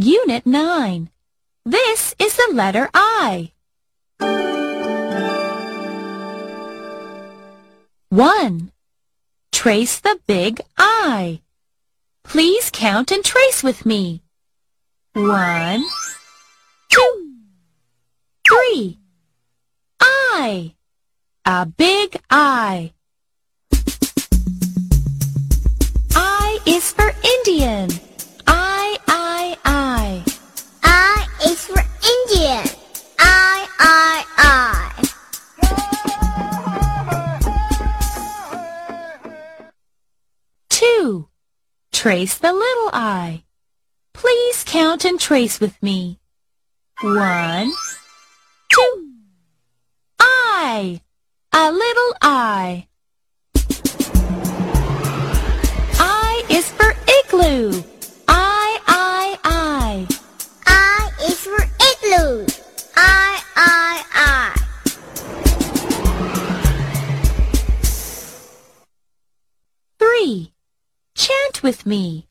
Unit 9. This is the letter I. 1. Trace the big I. Please count and trace with me. One, two, three. I. A big I. I is for Indian. Trace the little I. Please count and trace with me. One, two. I. A little I. I is for igloo. I, I, I. I is for igloo. I, I, I. Three. Chant with me.